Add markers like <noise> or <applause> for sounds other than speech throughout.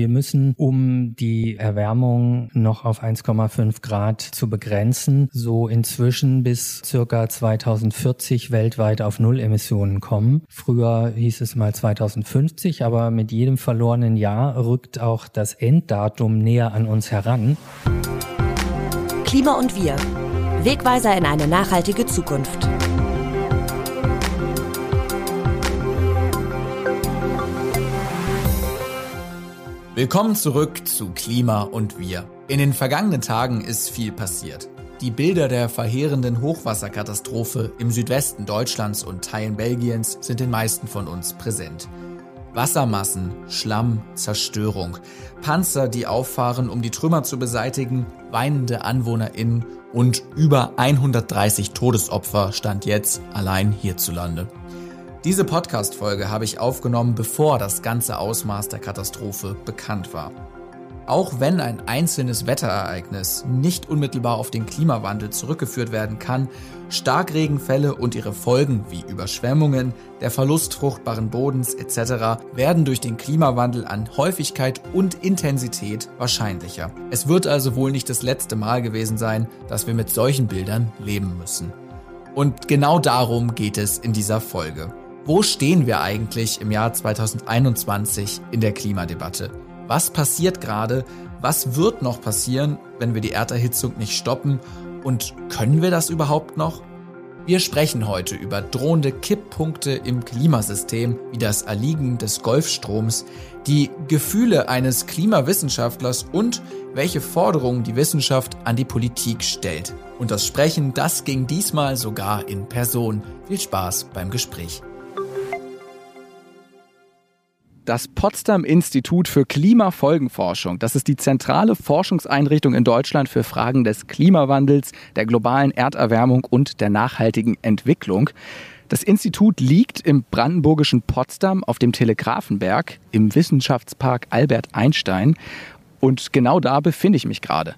Wir müssen, um die Erwärmung noch auf 1,5 Grad zu begrenzen, so inzwischen bis circa 2040 weltweit auf Null Emissionen kommen. Früher hieß es mal 2050, aber mit jedem verlorenen Jahr rückt auch das Enddatum näher an uns heran. Klima und wir. Wegweiser in eine nachhaltige Zukunft. Willkommen zurück zu Klima und wir. In den vergangenen Tagen ist viel passiert. Die Bilder der verheerenden Hochwasserkatastrophe im Südwesten Deutschlands und Teilen Belgiens sind den meisten von uns präsent. Wassermassen, Schlamm, Zerstörung, Panzer, die auffahren, um die Trümmer zu beseitigen, weinende AnwohnerInnen und über 130 Todesopfer stand jetzt allein hierzulande. Diese Podcast-Folge habe ich aufgenommen, bevor das ganze Ausmaß der Katastrophe bekannt war. Auch wenn ein einzelnes Wetterereignis nicht unmittelbar auf den Klimawandel zurückgeführt werden kann, Starkregenfälle und ihre Folgen wie Überschwemmungen, der Verlust fruchtbaren Bodens etc. werden durch den Klimawandel an Häufigkeit und Intensität wahrscheinlicher. Es wird also wohl nicht das letzte Mal gewesen sein, dass wir mit solchen Bildern leben müssen. Und genau darum geht es in dieser Folge. Wo stehen wir eigentlich im Jahr 2021 in der Klimadebatte? Was passiert gerade? Was wird noch passieren, wenn wir die Erderhitzung nicht stoppen? Und können wir das überhaupt noch? Wir sprechen heute über drohende Kipppunkte im Klimasystem, wie das Erliegen des Golfstroms, die Gefühle eines Klimawissenschaftlers und welche Forderungen die Wissenschaft an die Politik stellt. Und das Sprechen, das ging diesmal sogar in Person. Viel Spaß beim Gespräch. Das Potsdam Institut für Klimafolgenforschung, das ist die zentrale Forschungseinrichtung in Deutschland für Fragen des Klimawandels, der globalen Erderwärmung und der nachhaltigen Entwicklung. Das Institut liegt im brandenburgischen Potsdam auf dem Telegrafenberg im Wissenschaftspark Albert Einstein und genau da befinde ich mich gerade.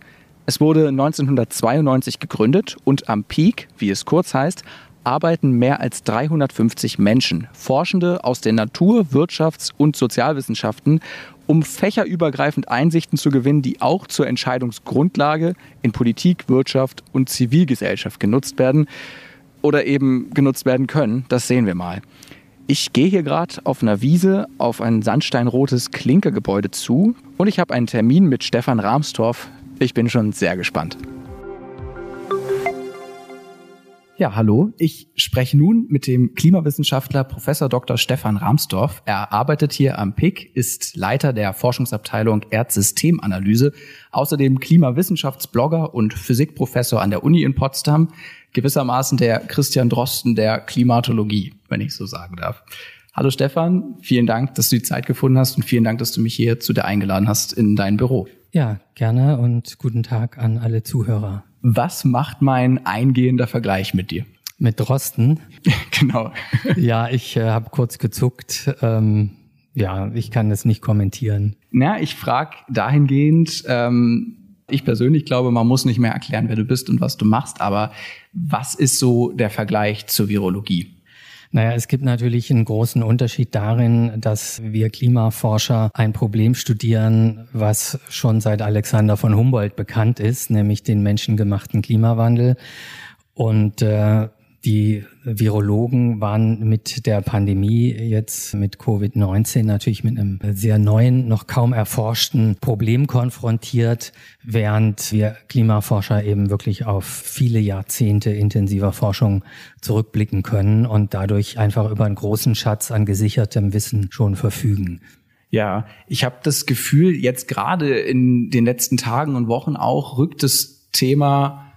Es wurde 1992 gegründet und am Peak, wie es kurz heißt, arbeiten mehr als 350 Menschen, Forschende aus den Natur-, Wirtschafts- und Sozialwissenschaften, um fächerübergreifend Einsichten zu gewinnen, die auch zur Entscheidungsgrundlage in Politik, Wirtschaft und Zivilgesellschaft genutzt werden oder eben genutzt werden können. Das sehen wir mal. Ich gehe hier gerade auf einer Wiese auf ein sandsteinrotes Klinkergebäude zu und ich habe einen Termin mit Stefan Rahmstorff. Ich bin schon sehr gespannt. Ja, hallo. Ich spreche nun mit dem Klimawissenschaftler Professor Dr. Stefan Rahmsdorf. Er arbeitet hier am PIC, ist Leiter der Forschungsabteilung Erdsystemanalyse, außerdem Klimawissenschaftsblogger und Physikprofessor an der Uni in Potsdam, gewissermaßen der Christian Drosten der Klimatologie, wenn ich so sagen darf. Hallo Stefan, vielen Dank, dass du die Zeit gefunden hast und vielen Dank, dass du mich hier zu dir eingeladen hast in dein Büro. Ja, gerne und guten Tag an alle Zuhörer. Was macht mein eingehender Vergleich mit dir? Mit Drosten? <laughs> genau. ja, ich äh, habe kurz gezuckt. Ähm, ja, ich kann das nicht kommentieren. Na, ich frage dahingehend, ähm, ich persönlich glaube, man muss nicht mehr erklären, wer du bist und was du machst, aber was ist so der Vergleich zur Virologie? Naja, es gibt natürlich einen großen Unterschied darin, dass wir Klimaforscher ein Problem studieren, was schon seit Alexander von Humboldt bekannt ist, nämlich den menschengemachten Klimawandel. Und äh, die Virologen waren mit der Pandemie jetzt mit Covid-19 natürlich mit einem sehr neuen, noch kaum erforschten Problem konfrontiert, während wir Klimaforscher eben wirklich auf viele Jahrzehnte intensiver Forschung zurückblicken können und dadurch einfach über einen großen Schatz an gesichertem Wissen schon verfügen. Ja, ich habe das Gefühl, jetzt gerade in den letzten Tagen und Wochen auch rückt das Thema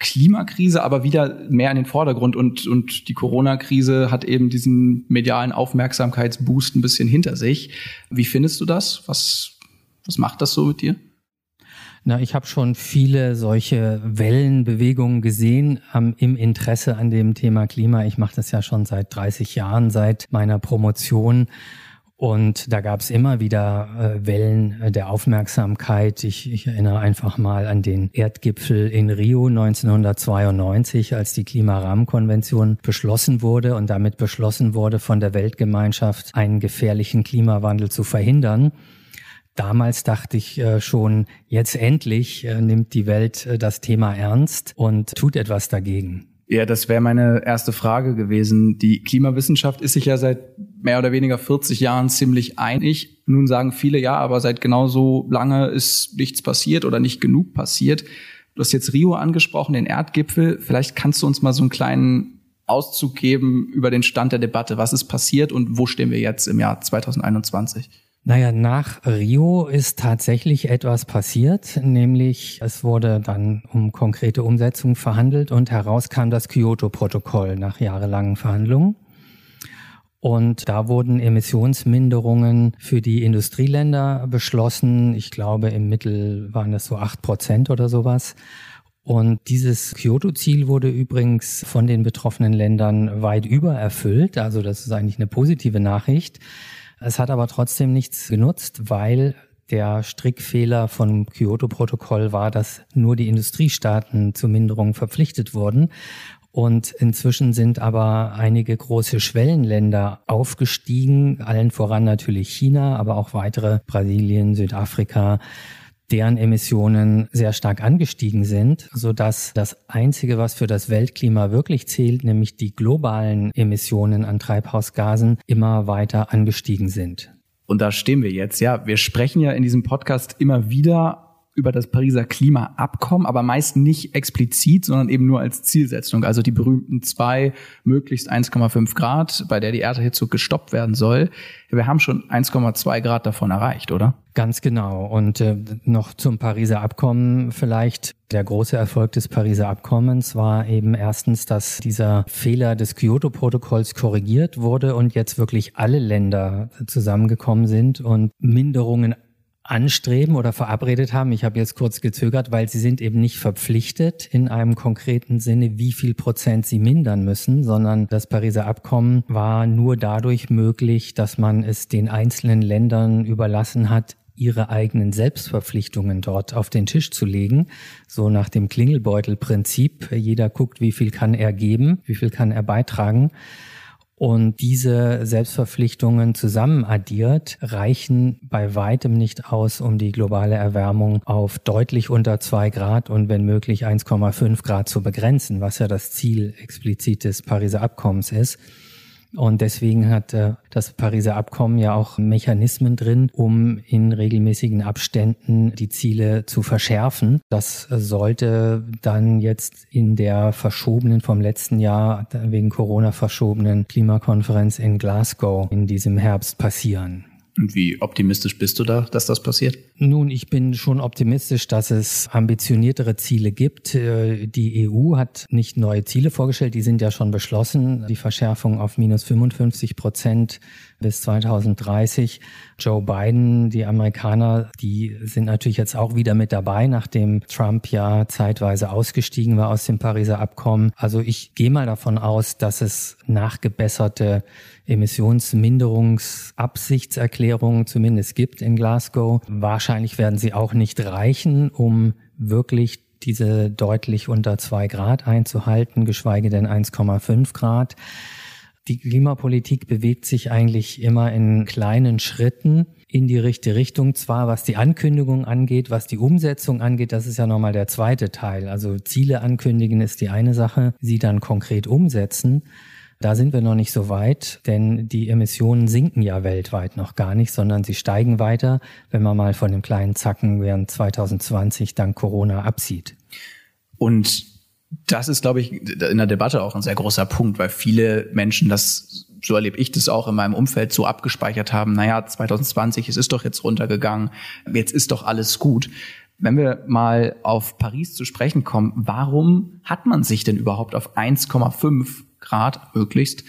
Klimakrise aber wieder mehr in den Vordergrund und, und die Corona-Krise hat eben diesen medialen Aufmerksamkeitsboost ein bisschen hinter sich. Wie findest du das? Was, was macht das so mit dir? Na, ich habe schon viele solche Wellenbewegungen gesehen ähm, im Interesse an dem Thema Klima. Ich mache das ja schon seit 30 Jahren, seit meiner Promotion. Und da gab es immer wieder äh, Wellen äh, der Aufmerksamkeit. Ich, ich erinnere einfach mal an den Erdgipfel in Rio 1992, als die Klimarahmenkonvention beschlossen wurde und damit beschlossen wurde, von der Weltgemeinschaft einen gefährlichen Klimawandel zu verhindern. Damals dachte ich äh, schon, jetzt endlich äh, nimmt die Welt das Thema ernst und tut etwas dagegen. Ja, das wäre meine erste Frage gewesen. Die Klimawissenschaft ist sich ja seit mehr oder weniger 40 Jahren ziemlich einig. Nun sagen viele ja, aber seit genauso lange ist nichts passiert oder nicht genug passiert. Du hast jetzt Rio angesprochen, den Erdgipfel. Vielleicht kannst du uns mal so einen kleinen Auszug geben über den Stand der Debatte. Was ist passiert und wo stehen wir jetzt im Jahr 2021? Naja, nach Rio ist tatsächlich etwas passiert, nämlich es wurde dann um konkrete Umsetzung verhandelt und heraus kam das Kyoto-Protokoll nach jahrelangen Verhandlungen. Und da wurden Emissionsminderungen für die Industrieländer beschlossen. Ich glaube, im Mittel waren das so acht Prozent oder sowas. Und dieses Kyoto-Ziel wurde übrigens von den betroffenen Ländern weit übererfüllt. Also das ist eigentlich eine positive Nachricht. Es hat aber trotzdem nichts genutzt, weil der Strickfehler vom Kyoto-Protokoll war, dass nur die Industriestaaten zur Minderung verpflichtet wurden. Und inzwischen sind aber einige große Schwellenländer aufgestiegen, allen voran natürlich China, aber auch weitere Brasilien, Südafrika, deren Emissionen sehr stark angestiegen sind, so dass das einzige, was für das Weltklima wirklich zählt, nämlich die globalen Emissionen an Treibhausgasen, immer weiter angestiegen sind. Und da stehen wir jetzt. Ja, wir sprechen ja in diesem Podcast immer wieder über das Pariser Klimaabkommen, aber meist nicht explizit, sondern eben nur als Zielsetzung. Also die berühmten zwei, möglichst 1,5 Grad, bei der die Erderhitzung gestoppt werden soll. Wir haben schon 1,2 Grad davon erreicht, oder? Ganz genau. Und äh, noch zum Pariser Abkommen vielleicht. Der große Erfolg des Pariser Abkommens war eben erstens, dass dieser Fehler des Kyoto-Protokolls korrigiert wurde und jetzt wirklich alle Länder zusammengekommen sind und Minderungen anstreben oder verabredet haben. Ich habe jetzt kurz gezögert, weil sie sind eben nicht verpflichtet in einem konkreten Sinne, wie viel Prozent sie mindern müssen, sondern das Pariser Abkommen war nur dadurch möglich, dass man es den einzelnen Ländern überlassen hat, ihre eigenen Selbstverpflichtungen dort auf den Tisch zu legen, so nach dem Klingelbeutelprinzip. Jeder guckt, wie viel kann er geben, wie viel kann er beitragen. Und diese Selbstverpflichtungen zusammen addiert reichen bei weitem nicht aus, um die globale Erwärmung auf deutlich unter zwei Grad und wenn möglich 1,5 Grad zu begrenzen, was ja das Ziel explizit des Pariser Abkommens ist. Und deswegen hat äh, das Pariser Abkommen ja auch Mechanismen drin, um in regelmäßigen Abständen die Ziele zu verschärfen. Das sollte dann jetzt in der verschobenen vom letzten Jahr wegen Corona verschobenen Klimakonferenz in Glasgow in diesem Herbst passieren. Und wie optimistisch bist du da, dass das passiert? Nun, ich bin schon optimistisch, dass es ambitioniertere Ziele gibt. Äh, die EU hat nicht neue Ziele vorgestellt, die sind ja schon beschlossen. Die Verschärfung auf minus 55 Prozent bis 2030. Joe Biden, die Amerikaner, die sind natürlich jetzt auch wieder mit dabei, nachdem Trump ja zeitweise ausgestiegen war aus dem Pariser Abkommen. Also ich gehe mal davon aus, dass es nachgebesserte Emissionsminderungsabsichtserklärungen zumindest gibt in Glasgow. Wahrscheinlich werden sie auch nicht reichen, um wirklich diese deutlich unter zwei Grad einzuhalten, geschweige denn 1,5 Grad. Die Klimapolitik bewegt sich eigentlich immer in kleinen Schritten in die richtige Richtung. Zwar was die Ankündigung angeht, was die Umsetzung angeht, das ist ja nochmal der zweite Teil. Also Ziele ankündigen ist die eine Sache, sie dann konkret umsetzen. Da sind wir noch nicht so weit, denn die Emissionen sinken ja weltweit noch gar nicht, sondern sie steigen weiter, wenn man mal von dem kleinen Zacken während 2020 dank Corona absieht. Und das ist, glaube ich, in der Debatte auch ein sehr großer Punkt, weil viele Menschen das, so erlebe ich das auch in meinem Umfeld, so abgespeichert haben, naja, 2020, es ist doch jetzt runtergegangen, jetzt ist doch alles gut. Wenn wir mal auf Paris zu sprechen kommen, warum hat man sich denn überhaupt auf 1,5 Grad möglichst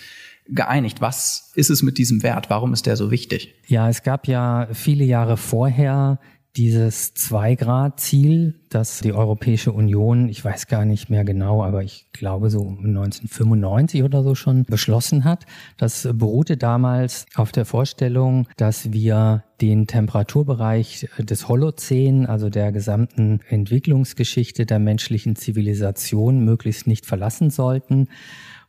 geeinigt? Was ist es mit diesem Wert? Warum ist der so wichtig? Ja, es gab ja viele Jahre vorher dieses Zwei-Grad-Ziel, das die Europäische Union, ich weiß gar nicht mehr genau, aber ich glaube so 1995 oder so schon beschlossen hat. Das beruhte damals auf der Vorstellung, dass wir den Temperaturbereich des Holozän, also der gesamten Entwicklungsgeschichte der menschlichen Zivilisation, möglichst nicht verlassen sollten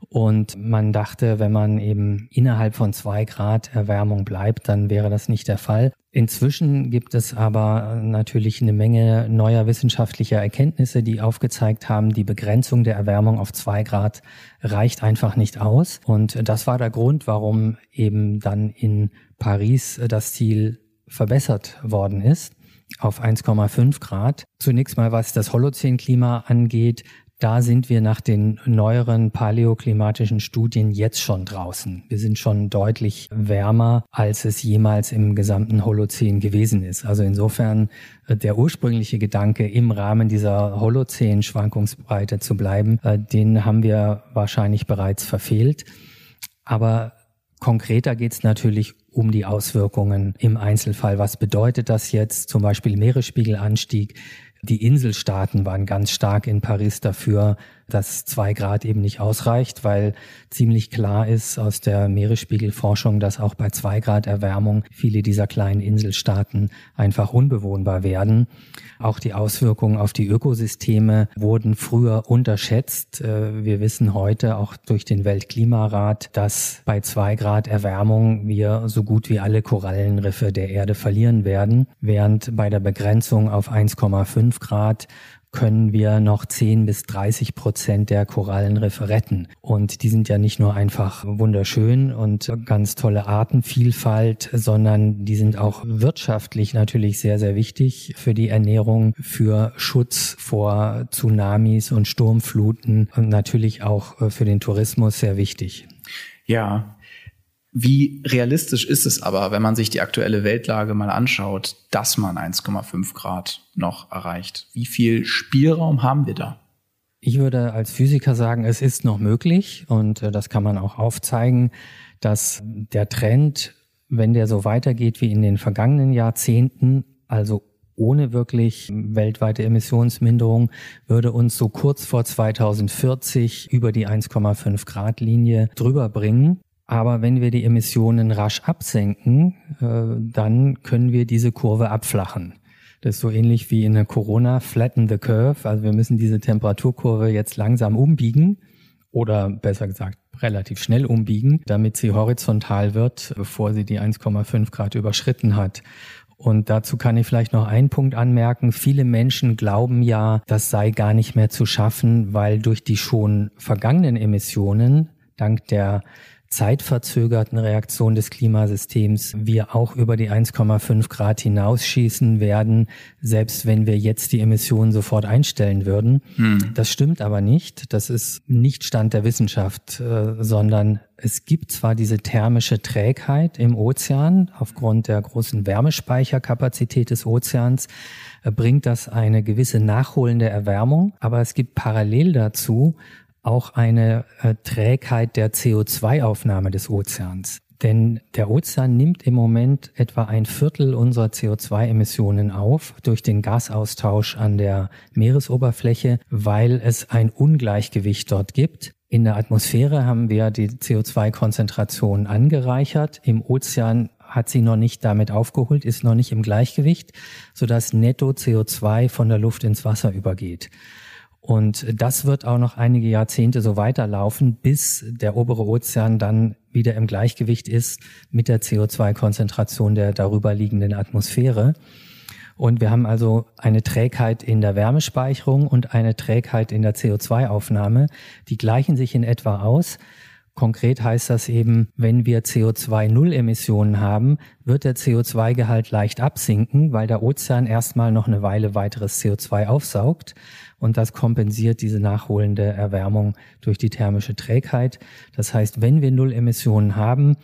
Und man dachte, wenn man eben innerhalb von zwei Grad Erwärmung bleibt, dann wäre das nicht der Fall. Inzwischen gibt es aber natürlich eine Menge neuer wissenschaftlicher Erkenntnisse, die aufgezeigt haben, die Begrenzung der Erwärmung auf zwei Grad reicht einfach nicht aus. Und das war der Grund, warum eben dann in Paris das Ziel verbessert worden ist auf 1,5 Grad. Zunächst mal, was das Holozän-Klima angeht, da sind wir nach den neueren paläoklimatischen Studien jetzt schon draußen. Wir sind schon deutlich wärmer, als es jemals im gesamten Holozän gewesen ist. Also insofern äh, der ursprüngliche Gedanke, im Rahmen dieser Holozän-Schwankungsbreite zu bleiben, äh, den haben wir wahrscheinlich bereits verfehlt. Aber konkreter geht es natürlich um die Auswirkungen im Einzelfall. Was bedeutet das jetzt? Zum Beispiel Meeresspiegelanstieg. Die Inselstaaten waren ganz stark in Paris dafür, dass zwei Grad eben nicht ausreicht, weil ziemlich klar ist aus der Meeresspiegelforschung, dass auch bei zwei Grad Erwärmung viele dieser kleinen Inselstaaten einfach unbewohnbar werden. Auch die Auswirkungen auf die Ökosysteme wurden früher unterschätzt. Äh, wir wissen heute auch durch den Weltklimarat, dass bei zwei Grad Erwärmung wir so gut wie alle Korallenriffe der Erde verlieren werden, während bei der Begrenzung auf 1,5 Grad können wir noch 10 bis 30 Prozent der Korallenriffe retten. Und die sind ja nicht nur einfach wunderschön und ganz tolle Artenvielfalt, sondern die sind auch wirtschaftlich natürlich sehr, sehr wichtig für die Ernährung, für Schutz vor Tsunamis und Sturmfluten und natürlich auch für den Tourismus sehr wichtig. Ja, wie realistisch ist es aber, wenn man sich die aktuelle Weltlage mal anschaut, dass man 1,5 Grad noch erreicht? Wie viel Spielraum haben wir da? Ich würde als Physiker sagen, es ist noch möglich und äh, das kann man auch aufzeigen, dass der Trend, wenn der so weitergeht wie in den vergangenen Jahrzehnten, also ohne wirklich weltweite Emissionsminderung, würde uns so kurz vor 2040 über die 1,5 Grad Linie drüber bringen. Aber wenn wir die Emissionen rasch absenken, äh, dann können wir diese Kurve abflachen. Das ist so ähnlich wie in der Corona, flatten the curve. Also wir müssen diese Temperaturkurve jetzt langsam umbiegen oder besser gesagt relativ schnell umbiegen, damit sie horizontal wird, bevor sie die 1,5 Grad überschritten hat. Und dazu kann ich vielleicht noch einen Punkt anmerken. Viele Menschen glauben ja, das sei gar nicht mehr zu schaffen, weil durch die schon vergangenen Emissionen, dank der zeitverzögerten Reaktion des Klimasystems wir auch über die 1,5 Grad hinausschießen werden, selbst wenn wir jetzt die Emissionen sofort einstellen würden. Hm. Das stimmt aber nicht. Das ist nicht Stand der Wissenschaft, äh, sondern es gibt zwar diese thermische Trägheit im Ozean aufgrund der großen Wärmespeicherkapazität des Ozeans, äh, bringt das eine gewisse nachholende Erwärmung, aber es gibt parallel dazu auch eine äh, Trägheit der CO2-Aufnahme des Ozeans. Denn der Ozean nimmt im Moment etwa ein Viertel unserer CO2-Emissionen auf durch den Gasaustausch an der Meeresoberfläche, weil es ein Ungleichgewicht dort gibt. In der Atmosphäre haben wir die CO2-Konzentration angereichert. Im Ozean hat sie noch nicht damit aufgeholt, ist noch nicht im Gleichgewicht, sodass netto CO2 von der Luft ins Wasser übergeht. Und das wird auch noch einige Jahrzehnte so weiterlaufen, bis der obere Ozean dann wieder im Gleichgewicht ist mit der CO2-Konzentration der darüber liegenden Atmosphäre. Und wir haben also eine Trägheit in der Wärmespeicherung und eine Trägheit in der CO2-Aufnahme. Die gleichen sich in etwa aus. Konkret heißt das eben, wenn wir CO2-Null-Emissionen haben, wird der CO2-Gehalt leicht absinken, weil der Ozean erstmal noch eine Weile weiteres CO2 aufsaugt und das kompensiert diese nachholende Erwärmung durch die thermische Trägheit. Das heißt, wenn wir Null Emissionen haben,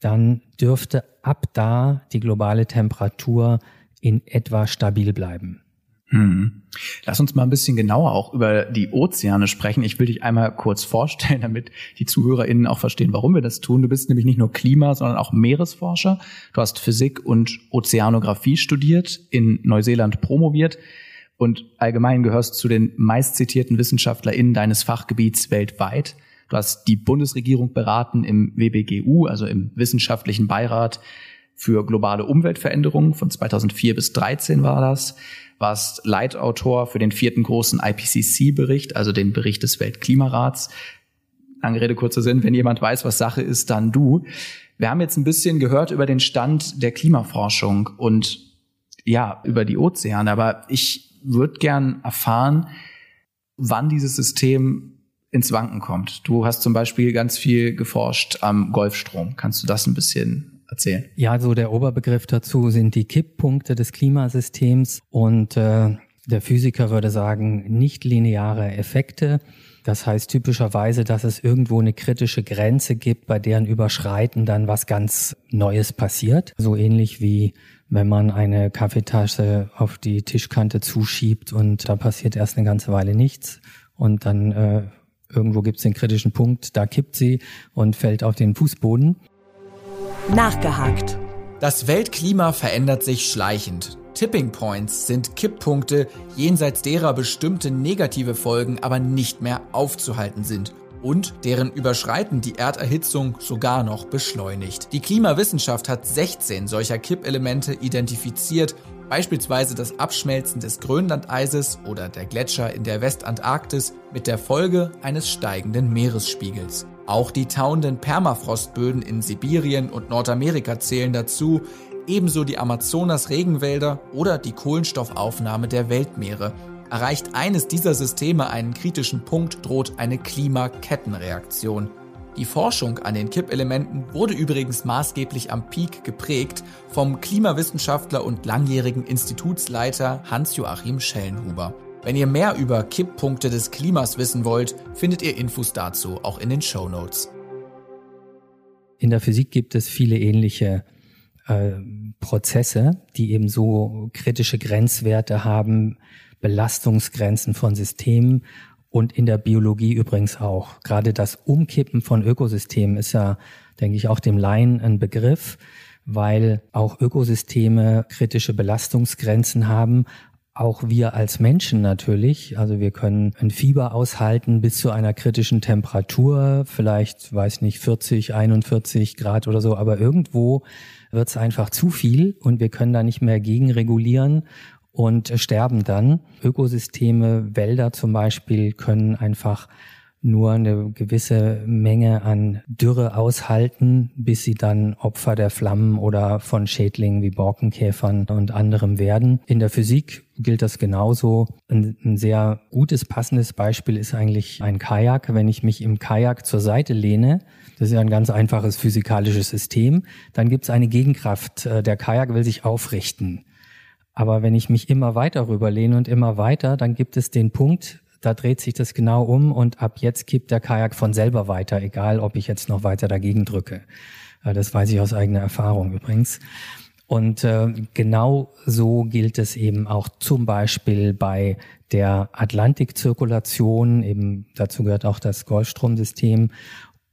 dann dürfte ab da die globale Temperatur in etwa stabil bleiben. Hm. Lass uns mal ein bisschen genauer auch über die Ozeane sprechen. Ich will dich einmal kurz vorstellen, damit die ZuhörerInnen auch verstehen, warum wir das tun. Du bist nämlich nicht nur Klima, sondern auch Meeresforscher. Du hast Physik und Ozeanographie studiert, in Neuseeland promoviert und allgemein gehörst zu den meistzitierten WissenschaftlerInnen deines Fachgebiets weltweit. Du hast die Bundesregierung beraten im WBGU, also im Wissenschaftlichen Beirat für globale Umweltveränderungen von 2004 bis 2013 war das. Warst Leitautor für den vierten großen IPCC-Bericht, also den Bericht des Weltklimarats. Lange Rede, kurzer Sinn, wenn jemand weiß, was Sache ist, dann du. Wir haben jetzt ein bisschen gehört über den Stand der Klimaforschung und ja, über die Ozeane, aber ich würde gern erfahren, wann dieses System ins Wanken kommt. Du hast zum Beispiel ganz viel geforscht am Golfstrom. Kannst du das ein bisschen erzählen? Ja, so der Oberbegriff dazu sind die Kipppunkte des Klimasystems und äh, der Physiker würde sagen, nicht lineare Effekte. Das heißt typischerweise, dass es irgendwo eine kritische Grenze gibt, bei deren Überschreiten dann was ganz Neues passiert. So ähnlich wie wenn man eine Kaffeetasse auf die Tischkante zuschiebt und da passiert erst eine ganze Weile nichts und dann äh, irgendwo gibt es den kritischen Punkt, da kippt sie und fällt auf den Fußboden. Nachgehakt. Das Weltklima verändert sich schleichend. Tipping Points sind Kipppunkte, jenseits derer bestimmte negative Folgen aber nicht mehr aufzuhalten sind und deren Überschreiten die Erderhitzung sogar noch beschleunigt. Die Klimawissenschaft hat 16 solcher Kippelemente identifiziert, beispielsweise das Abschmelzen des Grönlandeises oder der Gletscher in der Westantarktis mit der Folge eines steigenden Meeresspiegels. Auch die tauenden Permafrostböden in Sibirien und Nordamerika zählen dazu, ebenso die Amazonas-Regenwälder oder die Kohlenstoffaufnahme der Weltmeere. Erreicht eines dieser Systeme einen kritischen Punkt, droht eine Klimakettenreaktion. Die Forschung an den Kippelementen wurde übrigens maßgeblich am Peak geprägt vom Klimawissenschaftler und langjährigen Institutsleiter Hans-Joachim Schellenhuber. Wenn ihr mehr über Kipppunkte des Klimas wissen wollt, findet ihr Infos dazu auch in den Show Notes. In der Physik gibt es viele ähnliche äh, Prozesse, die eben so kritische Grenzwerte haben, Belastungsgrenzen von Systemen und in der Biologie übrigens auch. Gerade das Umkippen von Ökosystemen ist ja, denke ich, auch dem Laien ein Begriff, weil auch Ökosysteme kritische Belastungsgrenzen haben, auch wir als Menschen natürlich. Also wir können ein Fieber aushalten bis zu einer kritischen Temperatur, vielleicht, weiß nicht, 40, 41 Grad oder so, aber irgendwo wird es einfach zu viel und wir können da nicht mehr gegenregulieren und sterben dann. Ökosysteme, Wälder zum Beispiel können einfach nur eine gewisse Menge an Dürre aushalten, bis sie dann Opfer der Flammen oder von Schädlingen wie Borkenkäfern und anderem werden. In der Physik gilt das genauso. Ein, ein, sehr gutes, passendes Beispiel ist eigentlich ein Kajak. Wenn ich mich im Kajak zur Seite lehne, das ist ja ein ganz einfaches physikalisches System, dann gibt es eine Gegenkraft. Äh, der Kajak will sich aufrichten. Aber wenn ich mich immer weiter rüberlehne und immer weiter, dann gibt es den Punkt, da dreht sich das genau um und ab jetzt kippt der Kajak von selber weiter, egal ob ich jetzt noch weiter dagegen drücke. Äh, das weiß ich aus eigener Erfahrung übrigens. Und äh, genau so gilt es eben auch zum Beispiel bei der Atlantikzirkulation, eben dazu gehört auch das Golfstromsystem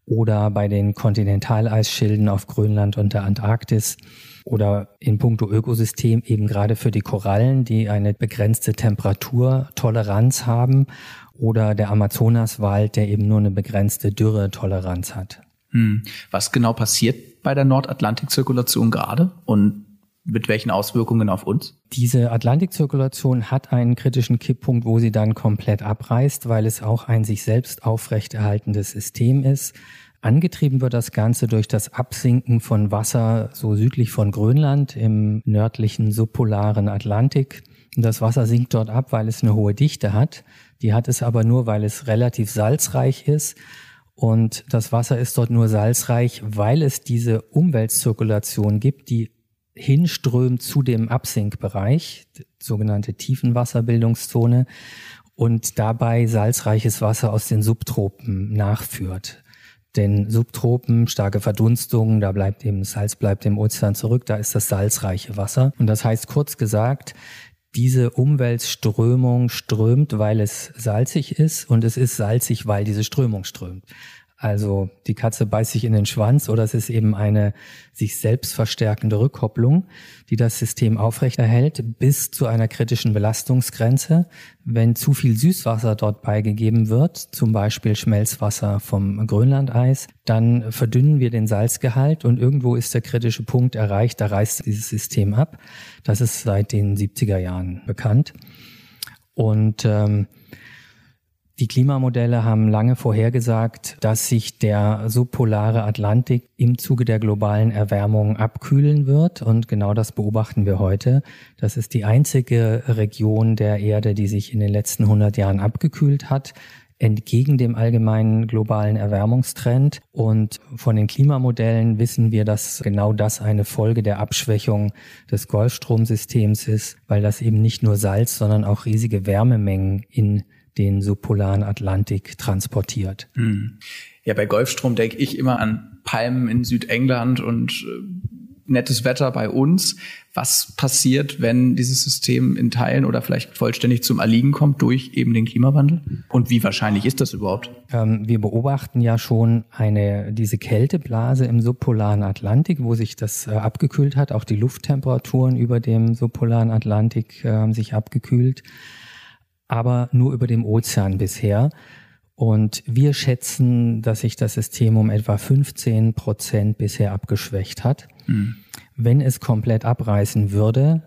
oder bei den Kontinentaleisschilden auf Grönland und der Antarktis oder in puncto Ökosystem eben gerade für die Korallen, die eine begrenzte Temperaturtoleranz haben oder der Amazonaswald, der eben nur eine begrenzte Dürretoleranz hat. Hm. Was genau passiert bei der Nordatlantikzirkulation gerade und mit welchen Auswirkungen auf uns? Diese Atlantikzirkulation hat einen kritischen Kipppunkt, wo sie dann komplett abreißt, weil es auch ein sich selbst aufrechterhaltendes System ist. Angetrieben wird das Ganze durch das Absinken von Wasser so südlich von Grönland im nördlichen subpolaren Atlantik. Und das Wasser sinkt dort ab, weil es eine hohe Dichte hat. Die hat es aber nur, weil es relativ salzreich ist. Und das Wasser ist dort nur salzreich, weil es diese Umweltzirkulation gibt, die hinströmt zu dem Absinkbereich, sogenannte Tiefenwasserbildungszone, und dabei salzreiches Wasser aus den Subtropen nachführt. Denn Subtropen, starke Verdunstungen, da bleibt eben Salz bleibt im Ozean zurück, da ist das salzreiche Wasser. Und das heißt kurz gesagt, diese Umweltströmung strömt, weil es salzig ist und es ist salzig, weil diese Strömung strömt. Also die Katze beißt sich in den Schwanz oder es ist eben eine sich selbst verstärkende Rückkopplung, die das System aufrechterhält bis zu einer kritischen Belastungsgrenze. Wenn zu viel Süßwasser dort beigegeben wird, zum Beispiel Schmelzwasser vom Grönlandeis, dann verdünnen wir den Salzgehalt und irgendwo ist der kritische Punkt erreicht, da reißt dieses System ab. Das ist seit den 70er Jahren bekannt. Und ähm, Die Klimamodelle haben lange vorhergesagt, dass sich der subpolare Atlantik im Zuge der globalen Erwärmung abkühlen wird. Und genau das beobachten wir heute. Das ist die einzige Region der Erde, die sich in den letzten 100 Jahren abgekühlt hat entgegen dem allgemeinen globalen Erwärmungstrend. Und von den Klimamodellen wissen wir, dass genau das eine Folge der Abschwächung des Golfstromsystems ist, weil das eben nicht nur Salz, sondern auch riesige Wärmemengen in den subpolaren Atlantik transportiert. Hm. Ja, bei Golfstrom denke ich immer an Palmen in Südengland und äh, nettes Wetter bei uns. Was passiert, wenn dieses System in Teilen oder vielleicht vollständig zum Erliegen kommt durch eben den Klimawandel? Und wie wahrscheinlich ist das überhaupt? Ähm, wir beobachten ja schon eine, diese Kälteblase im subpolaren Atlantik, wo sich das äh, abgekühlt hat. Auch die Lufttemperaturen über dem subpolaren Atlantik äh, haben sich abgekühlt aber nur über dem Ozean bisher. Und wir schätzen, dass sich das System um etwa 15 Prozent bisher abgeschwächt hat. Mhm. Wenn es komplett abreißen würde,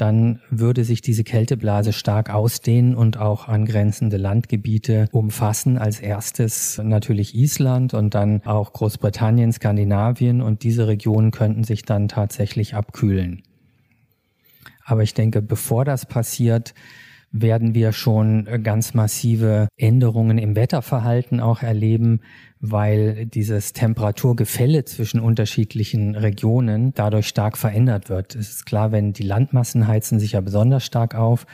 dann würde sich diese Kälteblase stark ausdehnen und auch angrenzende Landgebiete umfassen. Als erstes natürlich Island und dann auch Großbritannien, Skandinavien und diese Regionen könnten sich dann tatsächlich abkühlen. Aber ich denke, bevor das passiert, werden wir schon äh, ganz massive Änderungen im Wetterverhalten auch erleben, weil dieses Temperaturgefälle zwischen unterschiedlichen Regionen dadurch stark verändert wird. Es ist klar, wenn die Landmassen heizen sich ja besonders stark auf.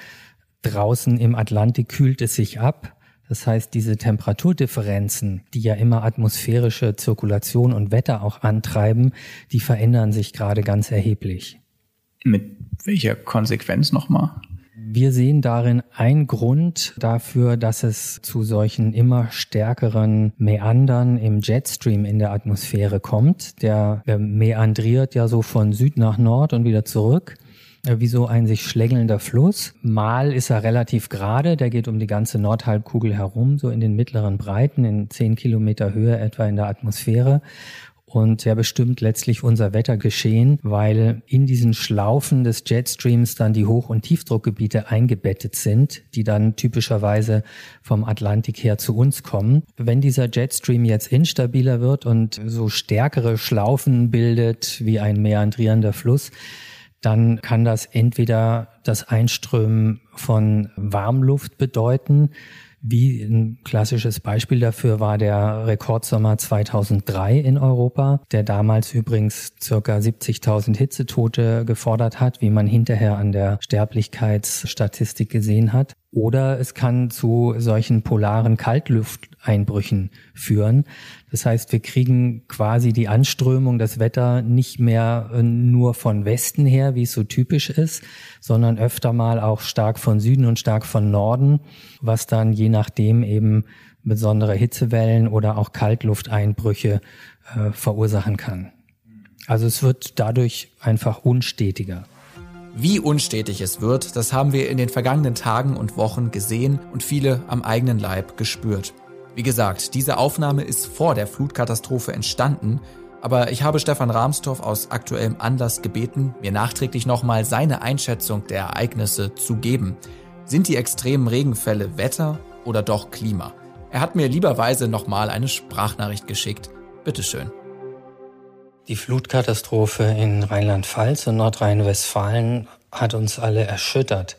Draußen im Atlantik kühlt es sich ab. Das heißt, diese Temperaturdifferenzen, die ja immer atmosphärische Zirkulation und Wetter auch antreiben, die verändern sich gerade ganz erheblich. Mit welcher Konsequenz nochmal? Wir sehen darin einen Grund dafür, dass es zu solchen immer stärkeren Meandern im Jetstream in der Atmosphäre kommt. Der, der meandriert ja so von Süd nach Nord und wieder zurück äh, wie so ein sich schlängelnder Fluss. Mal ist er relativ gerade, der geht um die ganze Nordhalbkugel herum, so in den mittleren Breiten, in zehn Kilometer Höhe etwa in der Atmosphäre und der bestimmt letztlich unser Wettergeschehen, weil in diesen Schlaufen des Jetstreams dann die Hoch- und Tiefdruckgebiete eingebettet sind, die dann typischerweise vom Atlantik her zu uns kommen. Wenn dieser Jetstream jetzt instabiler wird und so stärkere Schlaufen bildet wie ein meandrierender Fluss, dann kann das entweder das Einströmen von Warmluft bedeuten, wie ein klassisches Beispiel dafür war der Rekordsommer 2003 in Europa, der damals übrigens circa 70.000 Hitzetote gefordert hat, wie man hinterher an der Sterblichkeitsstatistik gesehen hat. Oder es kann zu solchen polaren Kaltlufteinbrüchen führen. Das heißt, wir kriegen quasi die Anströmung, das Wetter nicht mehr äh, nur von Westen her, wie es so typisch ist, sondern öfter mal auch stark von Süden und stark von Norden, was dann je nachdem eben besondere Hitzewellen oder auch Kaltlufteinbrüche äh, verursachen kann. Also es wird dadurch einfach unstetiger. Wie unstetig es wird, das haben wir in den vergangenen Tagen und Wochen gesehen und viele am eigenen Leib gespürt. Wie gesagt, diese Aufnahme ist vor der Flutkatastrophe entstanden, aber ich habe Stefan Rahmstorff aus aktuellem Anlass gebeten, mir nachträglich nochmal seine Einschätzung der Ereignisse zu geben. Sind die extremen Regenfälle Wetter oder doch Klima? Er hat mir lieberweise nochmal eine Sprachnachricht geschickt. Bitteschön. Die Flutkatastrophe in Rheinland-Pfalz und Nordrhein-Westfalen hat uns alle erschüttert.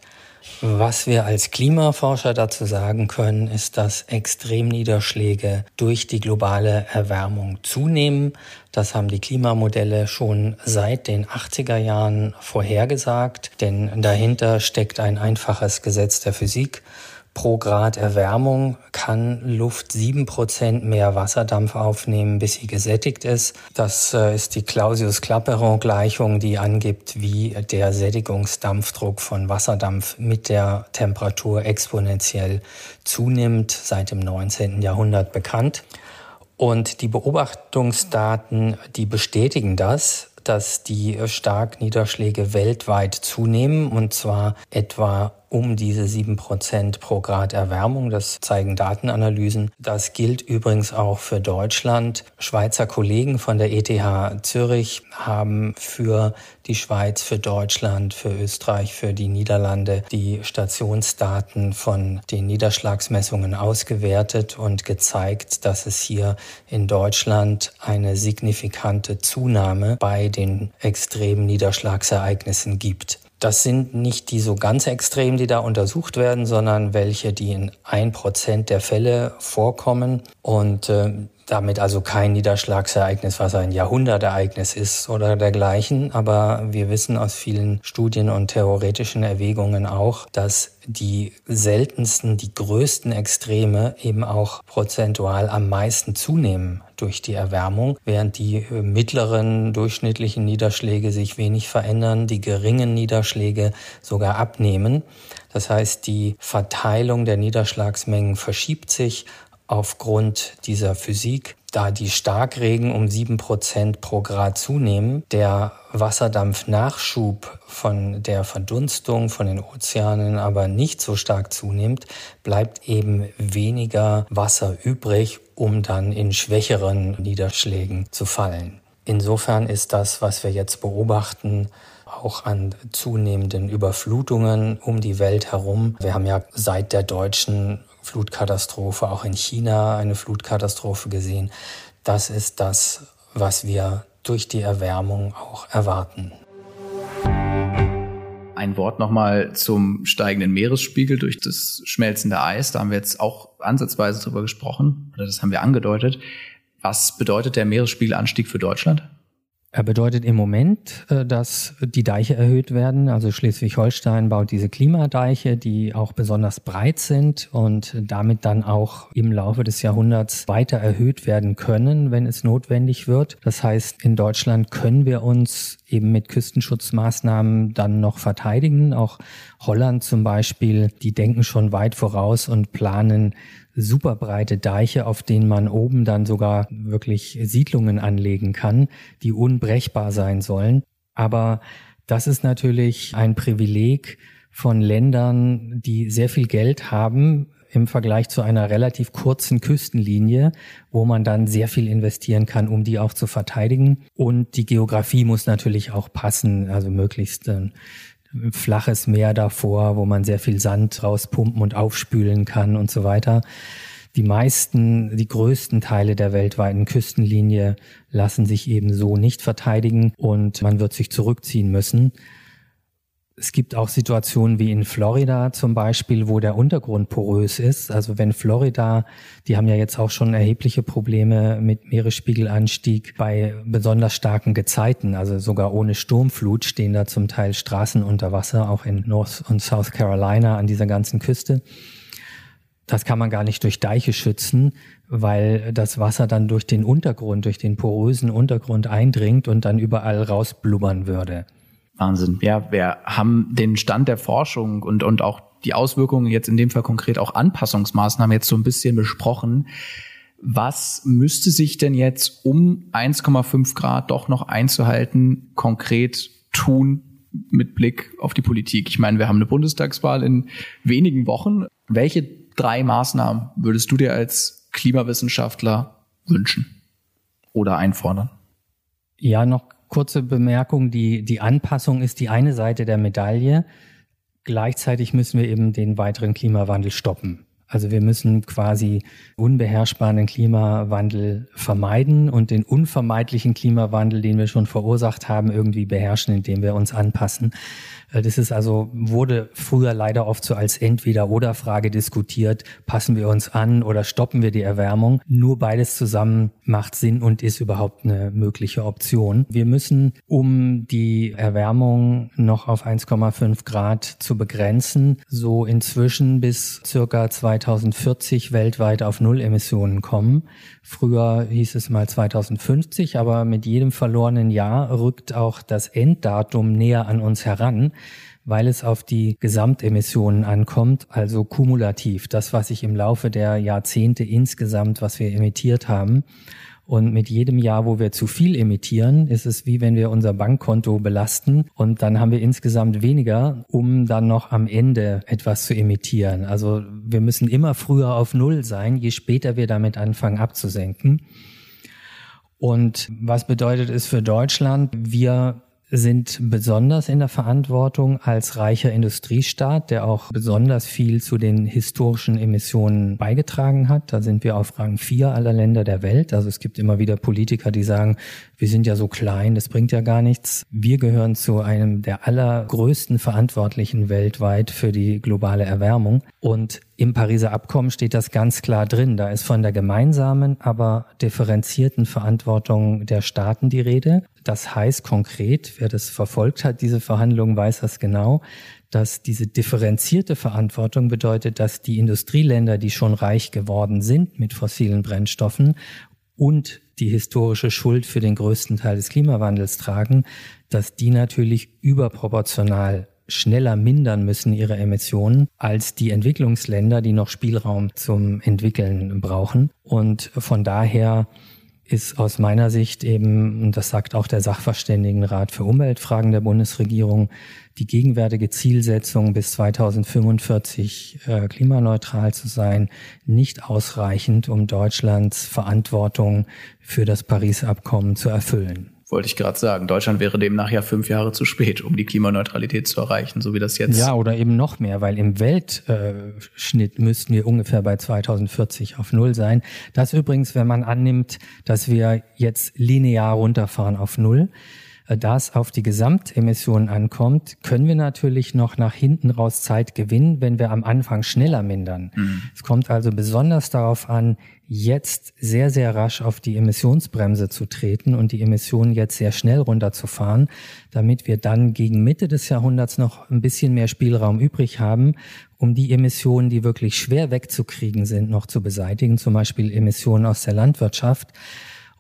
Was wir als Klimaforscher dazu sagen können, ist, dass Extremniederschläge durch die globale Erwärmung zunehmen. Das haben die Klimamodelle schon seit den 80er Jahren vorhergesagt, denn dahinter steckt ein einfaches Gesetz der Physik pro Grad Erwärmung kann Luft sieben Prozent mehr Wasserdampf aufnehmen, bis sie gesättigt ist. Das äh, ist die Clausius-Clapeyron-Gleichung, die angibt, wie der Sättigungsdampfdruck von Wasserdampf mit der Temperatur exponentiell zunimmt, seit dem 19. Jahrhundert bekannt. Und die Beobachtungsdaten, die bestätigen das dass die Starkniederschläge weltweit zunehmen und zwar etwa um diese sieben Prozent pro Grad Erwärmung. Das zeigen Datenanalysen. Das gilt übrigens auch für Deutschland. Schweizer Kollegen von der ETH Zürich haben für die Schweiz, für Deutschland, für Österreich, für die Niederlande die Stationsdaten von den Niederschlagsmessungen ausgewertet und gezeigt, dass es hier in Deutschland eine signifikante Zunahme bei den extremen Niederschlagsereignissen gibt. Das sind nicht die so ganz extremen, die da untersucht werden, sondern welche, die in ein Prozent der Fälle vorkommen und äh, damit also kein Niederschlagsereignis, was ein Jahrhundertereignis ist oder dergleichen. Aber wir wissen aus vielen Studien und theoretischen Erwägungen auch, dass die seltensten, die größten Extreme eben auch prozentual am meisten zunehmen durch die Erwärmung, während die äh, mittleren durchschnittlichen Niederschläge sich wenig verändern, die geringen Niederschläge sogar abnehmen. Das heißt, die Verteilung der Niederschlagsmengen verschiebt sich aufgrund dieser Physik da die Starkregen um sieben Prozent pro Grad zunehmen, der Wasserdampfnachschub von der Verdunstung von den Ozeanen aber nicht so stark zunimmt, bleibt eben weniger Wasser übrig, um dann in schwächeren Niederschlägen zu fallen. Insofern ist das, was wir jetzt beobachten, auch an zunehmenden Überflutungen um die Welt herum. Wir haben ja seit der deutschen Flutkatastrophe, auch in China eine Flutkatastrophe gesehen. Das ist das, was wir durch die Erwärmung auch erwarten. Ein Wort nochmal zum steigenden Meeresspiegel durch das schmelzende Eis. Da haben wir jetzt auch ansatzweise drüber gesprochen, oder das haben wir angedeutet. Was bedeutet der Meeresspiegelanstieg für Deutschland? Er bedeutet im Moment, äh, dass die Deiche erhöht werden. Also Schleswig-Holstein baut diese Klimadeiche, die auch besonders breit sind und damit dann auch im Laufe des Jahrhunderts weiter erhöht werden können, wenn es notwendig wird. Das heißt, in Deutschland können wir uns eben mit Küstenschutzmaßnahmen dann noch verteidigen. Auch Holland zum Beispiel, die denken schon weit voraus und planen super breite Deiche, auf denen man oben dann sogar wirklich Siedlungen anlegen kann, die unbrechbar sein sollen. Aber das ist natürlich ein Privileg von Ländern, die sehr viel Geld haben im Vergleich zu einer relativ kurzen Küstenlinie, wo man dann sehr viel investieren kann, um die auch zu verteidigen. Und die Geografie muss natürlich auch passen, also möglichst äh, flaches Meer davor, wo man sehr viel Sand rauspumpen und aufspülen kann und so weiter. Die meisten, die größten Teile der weltweiten Küstenlinie lassen sich eben so nicht verteidigen und man wird sich zurückziehen müssen. Es gibt auch Situationen wie in Florida zum Beispiel, wo der Untergrund porös ist. Also wenn Florida, die haben ja jetzt auch schon erhebliche Probleme mit Meeresspiegelanstieg bei besonders starken Gezeiten, also sogar ohne Sturmflut stehen da zum Teil Straßen unter Wasser, auch in North und South Carolina an dieser ganzen Küste. Das kann man gar nicht durch Deiche schützen, weil das Wasser dann durch den Untergrund, durch den porösen Untergrund eindringt und dann überall rausblubbern würde. Wahnsinn. Ja, wir haben den Stand der Forschung und, und auch die Auswirkungen jetzt in dem Fall konkret auch Anpassungsmaßnahmen jetzt so ein bisschen besprochen. Was müsste sich denn jetzt, um 1,5 Grad doch noch einzuhalten, konkret tun mit Blick auf die Politik? Ich meine, wir haben eine Bundestagswahl in wenigen Wochen. Welche drei Maßnahmen würdest du dir als Klimawissenschaftler wünschen oder einfordern? Ja, noch kurze Bemerkung, die, die Anpassung ist die eine Seite der Medaille. Gleichzeitig müssen wir eben den weiteren Klimawandel stoppen. Also wir müssen quasi unbeherrschbaren Klimawandel vermeiden und den unvermeidlichen Klimawandel, den wir schon verursacht haben, irgendwie beherrschen, indem wir uns anpassen. Äh, das ist also, wurde früher leider oft so als Entweder-Oder-Frage diskutiert. Passen wir uns an oder stoppen wir die Erwärmung? Nur beides zusammen macht Sinn und ist überhaupt eine mögliche Option. Wir müssen, um die Erwärmung noch auf 1,5 Grad zu begrenzen, so inzwischen bis circa 2040 weltweit auf Null Emissionen kommen. Früher hieß es mal 2050, aber mit jedem verlorenen Jahr rückt auch das Enddatum näher an uns heran, weil es auf die Gesamtemissionen ankommt, also kumulativ, das, was sich im Laufe der Jahrzehnte insgesamt, was wir emittiert haben. Und mit jedem Jahr, wo wir zu viel emittieren, ist es wie wenn wir unser Bankkonto belasten und dann haben wir insgesamt weniger, um dann noch am Ende etwas zu emittieren. Also wir müssen immer früher auf Null sein, je später wir damit anfangen abzusenken. Und was bedeutet es für Deutschland? Wir sind besonders in der Verantwortung als reicher Industriestaat, der auch besonders viel zu den historischen Emissionen beigetragen hat. Da sind wir auf Rang 4 aller Länder der Welt. Also es gibt immer wieder Politiker, die sagen, wir sind ja so klein, das bringt ja gar nichts. Wir gehören zu einem der allergrößten Verantwortlichen weltweit für die globale Erwärmung. Und im Pariser Abkommen steht das ganz klar drin. Da ist von der gemeinsamen, aber differenzierten Verantwortung der Staaten die Rede. Das heißt konkret, wer das verfolgt hat, diese Verhandlungen, weiß das genau, dass diese differenzierte Verantwortung bedeutet, dass die Industrieländer, die schon reich geworden sind mit fossilen Brennstoffen und die historische Schuld für den größten Teil des Klimawandels tragen, dass die natürlich überproportional schneller mindern müssen ihre Emissionen als die Entwicklungsländer, die noch Spielraum zum Entwickeln brauchen. Und von daher ist aus meiner Sicht eben, und das sagt auch der Sachverständigenrat für Umweltfragen der Bundesregierung, die gegenwärtige Zielsetzung bis 2045 äh, klimaneutral zu sein, nicht ausreichend, um Deutschlands Verantwortung für das Paris-Abkommen zu erfüllen wollte ich gerade sagen. Deutschland wäre demnach ja fünf Jahre zu spät, um die Klimaneutralität zu erreichen, so wie das jetzt. Ja, oder eben noch mehr, weil im Weltschnitt müssten wir ungefähr bei 2040 auf Null sein. Das übrigens, wenn man annimmt, dass wir jetzt linear runterfahren auf Null. Äh, da es auf die Gesamtemissionen ankommt, können wir natürlich noch nach hinten raus Zeit gewinnen, wenn wir am Anfang schneller mindern. Mhm. Es kommt also besonders darauf an, jetzt sehr, sehr rasch auf die Emissionsbremse zu treten und die Emissionen jetzt sehr schnell runterzufahren, damit wir dann gegen Mitte des Jahrhunderts noch ein bisschen mehr Spielraum übrig haben, um die Emissionen, die wirklich schwer wegzukriegen sind, noch zu beseitigen, zum Beispiel Emissionen aus der Landwirtschaft.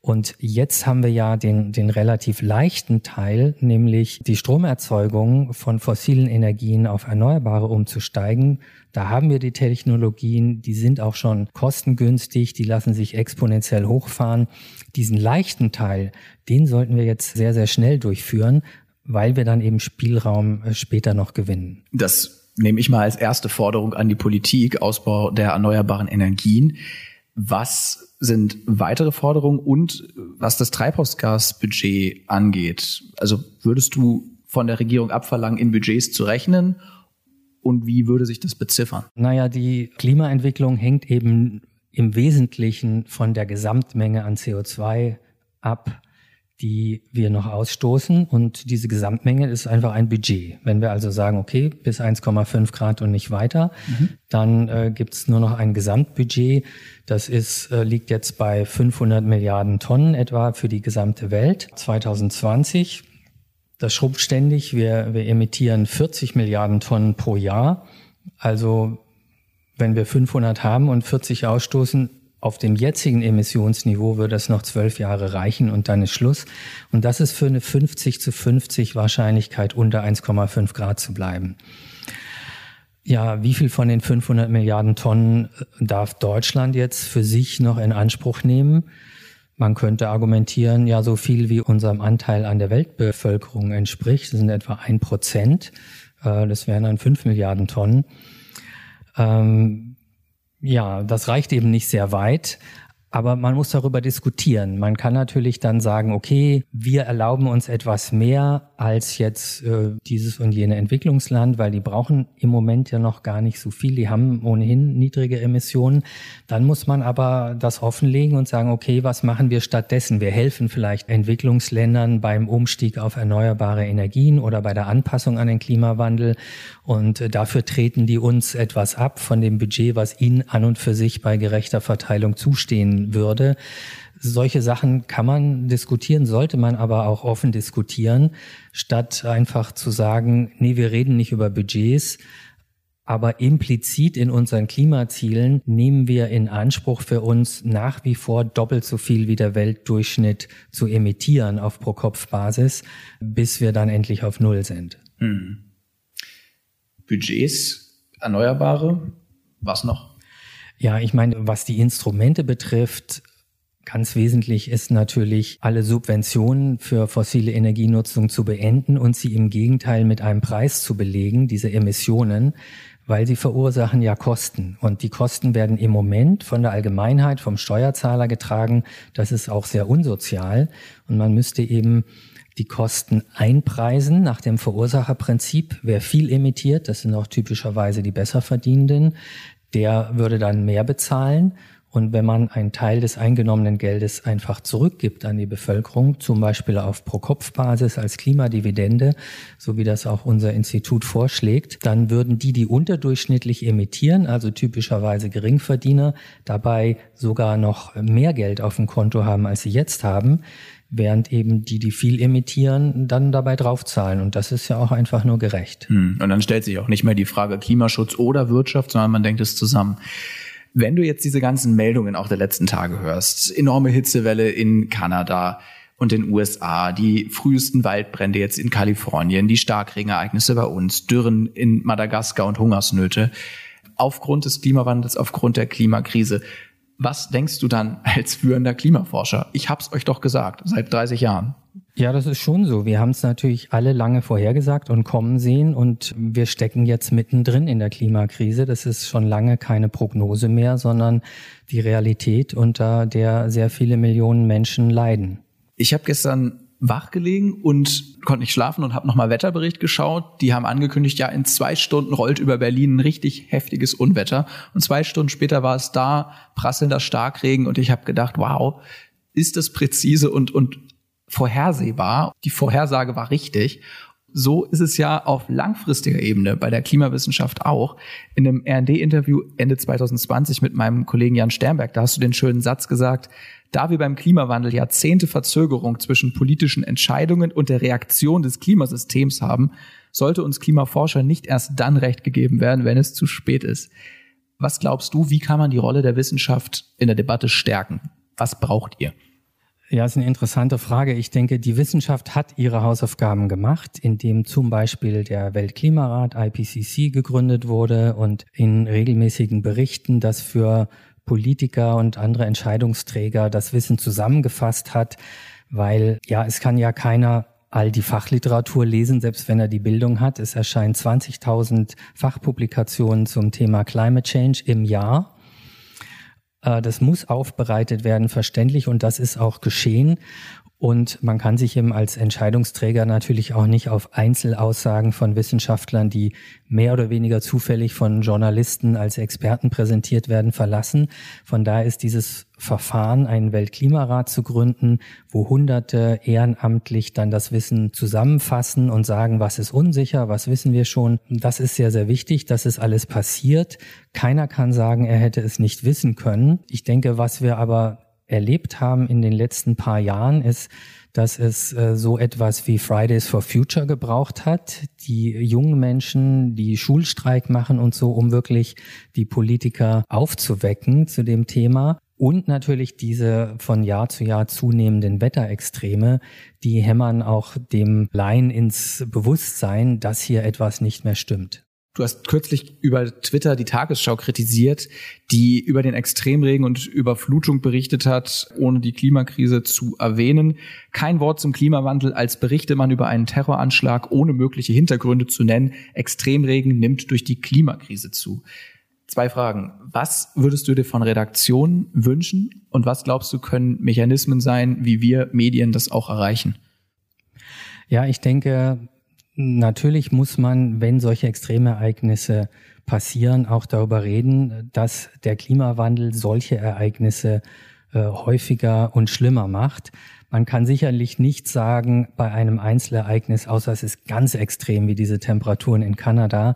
Und jetzt haben wir ja den, den relativ leichten Teil, nämlich die Stromerzeugung von fossilen Energien auf Erneuerbare umzusteigen. Da haben wir die Technologien, die sind auch schon kostengünstig, die lassen sich exponentiell hochfahren. Diesen leichten Teil, den sollten wir jetzt sehr, sehr schnell durchführen, weil wir dann eben Spielraum äh, später noch gewinnen. Das nehme ich mal als erste Forderung an die Politik, Ausbau der erneuerbaren Energien. Was sind weitere Forderungen und was das Treibhausgasbudget angeht. Also würdest du von der Regierung abverlangen, in Budgets zu rechnen? Und wie würde sich das beziffern? Naja, die Klimaentwicklung hängt eben im Wesentlichen von der Gesamtmenge an CO2 ab, die wir noch ausstoßen. Und diese Gesamtmenge ist einfach ein Budget. Wenn wir also sagen, okay, bis 1,5 Grad und nicht weiter, mhm. dann äh, gibt es nur noch ein Gesamtbudget. Das ist, äh, liegt jetzt bei 500 Milliarden Tonnen etwa für die gesamte Welt. 2020, das schrumpft ständig. Wir, wir emittieren 40 Milliarden Tonnen pro Jahr. Also wenn wir 500 haben und 40 ausstoßen, auf dem jetzigen Emissionsniveau würde es noch zwölf Jahre reichen und dann ist Schluss. Und das ist für eine 50 zu 50 Wahrscheinlichkeit unter 1,5 Grad zu bleiben. Ja, wie viel von den 500 Milliarden Tonnen äh, darf Deutschland jetzt für sich noch in Anspruch nehmen? Man könnte argumentieren, ja, so viel wie unserem Anteil an der Weltbevölkerung entspricht, das sind etwa ein Prozent, äh, das wären dann fünf Milliarden Tonnen. Ja, das reicht eben nicht sehr weit. Aber man muss darüber diskutieren. Man kann natürlich dann sagen, okay, wir erlauben uns etwas mehr als jetzt äh, dieses und jene Entwicklungsland, weil die brauchen im Moment ja noch gar nicht so viel. Die haben ohnehin niedrige Emissionen. Dann muss man aber das offenlegen und sagen, okay, was machen wir stattdessen? Wir helfen vielleicht Entwicklungsländern beim Umstieg auf erneuerbare Energien oder bei der Anpassung an den Klimawandel. Und äh, dafür treten die uns etwas ab von dem Budget, was ihnen an und für sich bei gerechter Verteilung zustehen würde. Solche Sachen kann man diskutieren, sollte man aber auch offen diskutieren, statt einfach zu sagen, nee, wir reden nicht über Budgets, aber implizit in unseren Klimazielen nehmen wir in Anspruch für uns nach wie vor doppelt so viel wie der Weltdurchschnitt zu emittieren auf Pro-Kopf-Basis, bis wir dann endlich auf Null sind. Hm. Budgets, Erneuerbare, was noch? Ja, ich meine, was die Instrumente betrifft, Ganz wesentlich ist natürlich, alle Subventionen für fossile Energienutzung zu beenden und sie im Gegenteil mit einem Preis zu belegen, diese Emissionen, weil sie verursachen ja Kosten. Und die Kosten werden im Moment von der Allgemeinheit, vom Steuerzahler getragen. Das ist auch sehr unsozial. Und man müsste eben die Kosten einpreisen nach dem Verursacherprinzip. Wer viel emittiert, das sind auch typischerweise die Besserverdienenden, der würde dann mehr bezahlen. Und wenn man einen Teil des eingenommenen Geldes einfach zurückgibt an die Bevölkerung, zum Beispiel auf Pro-Kopf-Basis als Klimadividende, so wie das auch unser Institut vorschlägt, dann würden die, die unterdurchschnittlich emittieren, also typischerweise Geringverdiener, dabei sogar noch mehr Geld auf dem Konto haben, als sie jetzt haben während eben die, die viel emittieren, dann dabei draufzahlen. Und das ist ja auch einfach nur gerecht. Hm. Und dann stellt sich auch nicht mehr die Frage Klimaschutz oder Wirtschaft, sondern man denkt es zusammen. Wenn du jetzt diese ganzen Meldungen auch der letzten Tage hörst, enorme Hitzewelle in Kanada und den USA, die frühesten Waldbrände jetzt in Kalifornien, die Starkregenereignisse bei uns, Dürren in Madagaskar und Hungersnöte, aufgrund des Klimawandels, aufgrund der Klimakrise. Was denkst du dann als führender Klimaforscher? Ich hab's euch doch gesagt, seit 30 Jahren. Ja, das ist schon so. Wir haben es natürlich alle lange vorhergesagt und kommen sehen und wir stecken jetzt mittendrin in der Klimakrise. Das ist schon lange keine Prognose mehr, sondern die Realität, unter der sehr viele Millionen Menschen leiden. Ich habe gestern wach gelegen und konnte nicht schlafen und habe nochmal Wetterbericht geschaut. Die haben angekündigt, ja, in zwei Stunden rollt über Berlin ein richtig heftiges Unwetter. Und zwei Stunden später war es da, prasselnder Starkregen und ich habe gedacht, wow, ist das präzise und, und vorhersehbar. Die Vorhersage war richtig. So ist es ja auf langfristiger Ebene bei der Klimawissenschaft auch. In einem RD-Interview Ende 2020 mit meinem Kollegen Jan Sternberg, da hast du den schönen Satz gesagt, da wir beim Klimawandel Jahrzehnte Verzögerung zwischen politischen Entscheidungen und der Reaktion des Klimasystems haben, sollte uns Klimaforscher nicht erst dann recht gegeben werden, wenn es zu spät ist. Was glaubst du, wie kann man die Rolle der Wissenschaft in der Debatte stärken? Was braucht ihr? Ja, ist eine interessante Frage. Ich denke, die Wissenschaft hat ihre Hausaufgaben gemacht, indem zum Beispiel der Weltklimarat IPCC gegründet wurde und in regelmäßigen Berichten das für Politiker und andere Entscheidungsträger das Wissen zusammengefasst hat, weil ja, es kann ja keiner all die Fachliteratur lesen, selbst wenn er die Bildung hat. Es erscheinen 20.000 Fachpublikationen zum Thema Climate Change im Jahr. Äh, das muss aufbereitet werden, verständlich, und das ist auch geschehen. Und man kann sich eben als Entscheidungsträger natürlich auch nicht auf Einzelaussagen von Wissenschaftlern, die mehr oder weniger zufällig von Journalisten als Experten präsentiert werden, verlassen. Von daher ist dieses Verfahren, einen Weltklimarat zu gründen, wo Hunderte ehrenamtlich dann das Wissen zusammenfassen und sagen, was ist unsicher, was wissen wir schon. Das ist sehr, sehr wichtig, dass es alles passiert. Keiner kann sagen, er hätte es nicht wissen können. Ich denke, was wir aber erlebt haben in den letzten paar Jahren, ist, dass es äh, so etwas wie Fridays for Future gebraucht hat, die jungen Menschen, die Schulstreik machen und so, um wirklich die Politiker aufzuwecken zu dem Thema. Und natürlich diese von Jahr zu Jahr zunehmenden Wetterextreme, die hämmern auch dem Laien ins Bewusstsein, dass hier etwas nicht mehr stimmt. Du hast kürzlich über Twitter die Tagesschau kritisiert, die über den Extremregen und Überflutung berichtet hat, ohne die Klimakrise zu erwähnen. Kein Wort zum Klimawandel, als berichte man über einen Terroranschlag, ohne mögliche Hintergründe zu nennen. Extremregen nimmt durch die Klimakrise zu. Zwei Fragen. Was würdest du dir von Redaktionen wünschen und was glaubst du können Mechanismen sein, wie wir Medien das auch erreichen? Ja, ich denke, Natürlich muss man, wenn solche Extremereignisse passieren, auch darüber reden, dass der Klimawandel solche Ereignisse äh, häufiger und schlimmer macht. Man kann sicherlich nicht sagen bei einem Einzelereignis, außer es ist ganz extrem wie diese Temperaturen in Kanada,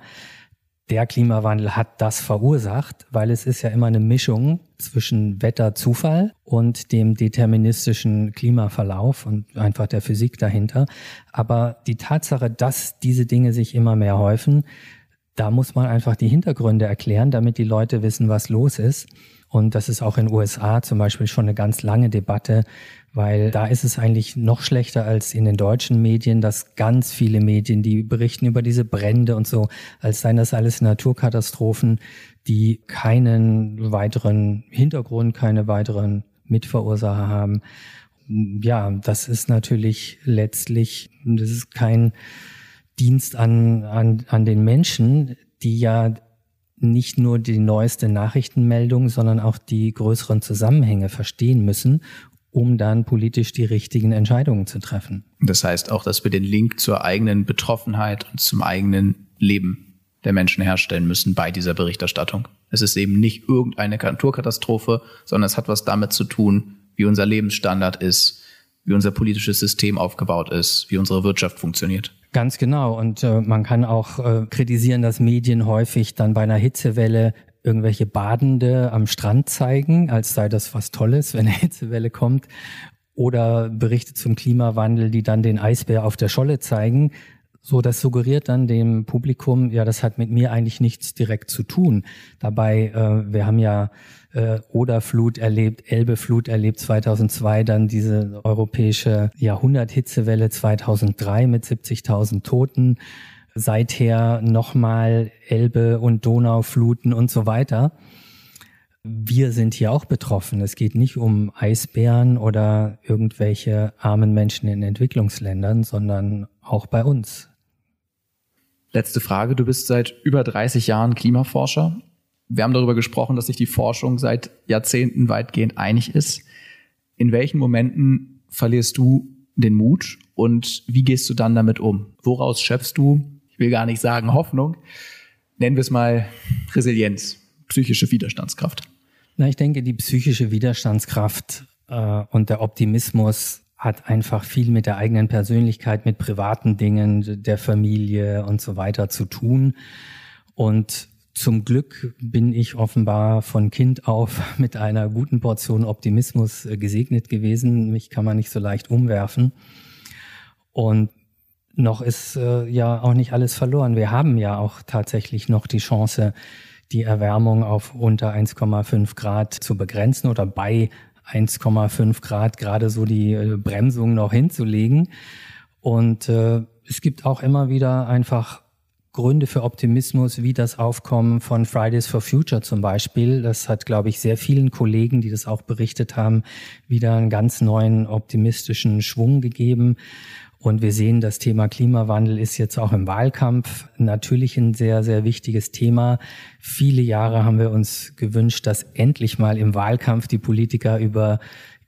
der Klimawandel hat das verursacht, weil es ist ja immer eine Mischung zwischen Wetterzufall und dem deterministischen Klimaverlauf und einfach der Physik dahinter. Aber die Tatsache, dass diese Dinge sich immer mehr häufen, da muss man einfach die Hintergründe erklären, damit die Leute wissen, was los ist. Und das ist auch in USA zum Beispiel schon eine ganz lange Debatte, weil da ist es eigentlich noch schlechter als in den deutschen Medien, dass ganz viele Medien, die berichten über diese Brände und so, als seien das alles Naturkatastrophen, die keinen weiteren Hintergrund, keine weiteren Mitverursacher haben. Ja, das ist natürlich letztlich, das ist kein Dienst an, an, an den Menschen, die ja nicht nur die neueste Nachrichtenmeldung, sondern auch die größeren Zusammenhänge verstehen müssen, um dann politisch die richtigen Entscheidungen zu treffen. Das heißt auch, dass wir den Link zur eigenen Betroffenheit und zum eigenen Leben der Menschen herstellen müssen bei dieser Berichterstattung. Es ist eben nicht irgendeine Naturkatastrophe, sondern es hat was damit zu tun, wie unser Lebensstandard ist, wie unser politisches System aufgebaut ist, wie unsere Wirtschaft funktioniert. Ganz genau. Und äh, man kann auch äh, kritisieren, dass Medien häufig dann bei einer Hitzewelle irgendwelche Badende am Strand zeigen, als sei das was Tolles, wenn eine Hitzewelle kommt. Oder Berichte zum Klimawandel, die dann den Eisbär auf der Scholle zeigen. So, das suggeriert dann dem Publikum, ja, das hat mit mir eigentlich nichts direkt zu tun. Dabei, äh, wir haben ja äh, Oderflut erlebt, Elbeflut erlebt 2002, dann diese europäische Jahrhunderthitzewelle 2003 mit 70.000 Toten. Seither nochmal Elbe und Donaufluten und so weiter. Wir sind hier auch betroffen. Es geht nicht um Eisbären oder irgendwelche armen Menschen in Entwicklungsländern, sondern auch bei uns. Letzte Frage. Du bist seit über 30 Jahren Klimaforscher wir haben darüber gesprochen, dass sich die Forschung seit Jahrzehnten weitgehend einig ist. In welchen Momenten verlierst du den Mut und wie gehst du dann damit um? Woraus schöpfst du, will gar nicht sagen Hoffnung, nennen wir es mal Resilienz, psychische Widerstandskraft? Na, ich denke, die psychische Widerstandskraft äh, und der Optimismus hat einfach viel mit der eigenen Persönlichkeit, mit privaten Dingen, der Familie und so weiter zu tun. Und zum Glück bin ich offenbar von Kind auf <laughs> mit einer guten Portion Optimismus äh, gesegnet gewesen. Mich kann man nicht so leicht umwerfen. Und noch ist äh, ja auch nicht alles verloren. Wir haben ja auch tatsächlich noch die Chance, die Erwärmung auf unter 1,5 Grad zu begrenzen oder bei 1,5 Grad gerade so die äh, Bremsung noch hinzulegen. Und äh, es gibt auch immer wieder einfach Gründe für Optimismus, wie das Aufkommen von Fridays for Future zum Beispiel. Das hat, glaube ich, sehr vielen Kollegen, die das auch berichtet haben, wieder einen ganz neuen optimistischen Schwung gegeben. Und wir sehen, das Thema Klimawandel ist jetzt auch im Wahlkampf natürlich ein sehr, sehr wichtiges Thema. Viele Jahre haben wir uns gewünscht, dass endlich mal im Wahlkampf die Politiker über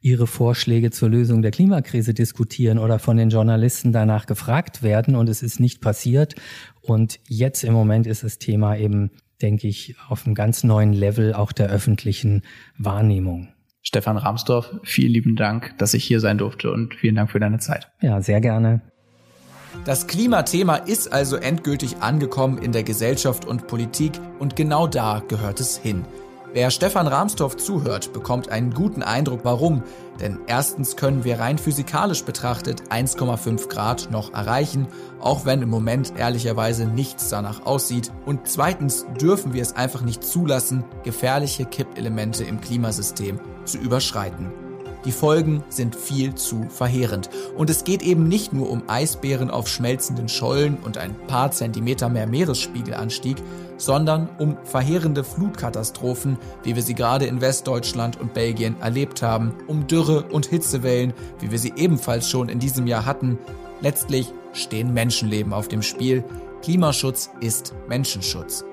ihre Vorschläge zur Lösung der Klimakrise diskutieren oder von den Journalisten danach gefragt werden. Und es ist nicht passiert. Und jetzt im Moment ist das Thema eben, denke ich, auf einem ganz neuen Level auch der öffentlichen Wahrnehmung. Stefan Ramsdorf, vielen lieben Dank, dass ich hier sein durfte und vielen Dank für deine Zeit. Ja, sehr gerne. Das Klimathema ist also endgültig angekommen in der Gesellschaft und Politik und genau da gehört es hin. Wer Stefan Rahmstorff zuhört, bekommt einen guten Eindruck, warum. Denn erstens können wir rein physikalisch betrachtet 1,5 Grad noch erreichen, auch wenn im Moment ehrlicherweise nichts danach aussieht. Und zweitens dürfen wir es einfach nicht zulassen, gefährliche Kippelemente im Klimasystem zu überschreiten. Die Folgen sind viel zu verheerend. Und es geht eben nicht nur um Eisbären auf schmelzenden Schollen und ein paar Zentimeter mehr Meeresspiegelanstieg, sondern um verheerende Flutkatastrophen, wie wir sie gerade in Westdeutschland und Belgien erlebt haben, um Dürre und Hitzewellen, wie wir sie ebenfalls schon in diesem Jahr hatten. Letztlich stehen Menschenleben auf dem Spiel. Klimaschutz ist Menschenschutz.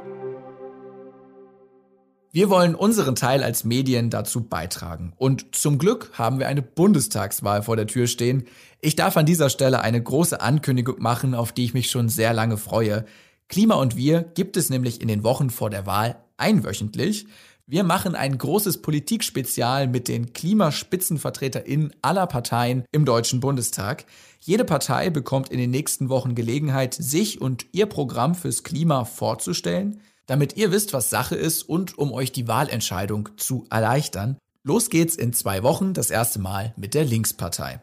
Wir wollen unseren Teil als Medien dazu beitragen. Und zum Glück haben wir eine Bundestagswahl vor der Tür stehen. Ich darf an dieser Stelle eine große Ankündigung machen, auf die ich mich schon sehr lange freue. Klima und wir gibt es nämlich in den Wochen vor der Wahl einwöchentlich. Wir machen ein großes Politikspezial mit den KlimaspitzenvertreterInnen aller Parteien im Deutschen Bundestag. Jede Partei bekommt in den nächsten Wochen Gelegenheit, sich und ihr Programm fürs Klima vorzustellen damit ihr wisst, was Sache ist und um euch die Wahlentscheidung zu erleichtern. Los geht's in zwei Wochen das erste Mal mit der Linkspartei.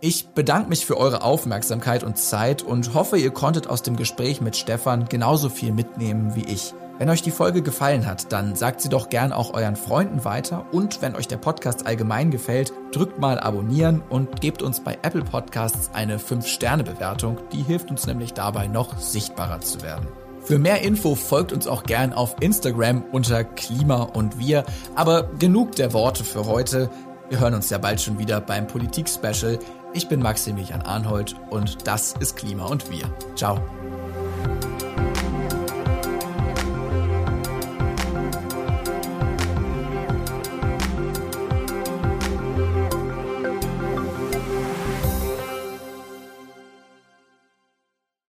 Ich bedanke mich für eure Aufmerksamkeit und Zeit und hoffe, ihr konntet aus dem Gespräch mit Stefan genauso viel mitnehmen wie ich. Wenn euch die Folge gefallen hat, dann sagt sie doch gern auch euren Freunden weiter und wenn euch der Podcast allgemein gefällt, drückt mal abonnieren und gebt uns bei Apple Podcasts eine 5-Sterne-Bewertung. Die hilft uns nämlich dabei, noch sichtbarer zu werden. Für mehr Info folgt uns auch gern auf Instagram unter Klima und wir. Aber genug der Worte für heute. Wir hören uns ja bald schon wieder beim Politik-Special. Ich bin Maximilian Arnhold und das ist Klima und Wir. Ciao.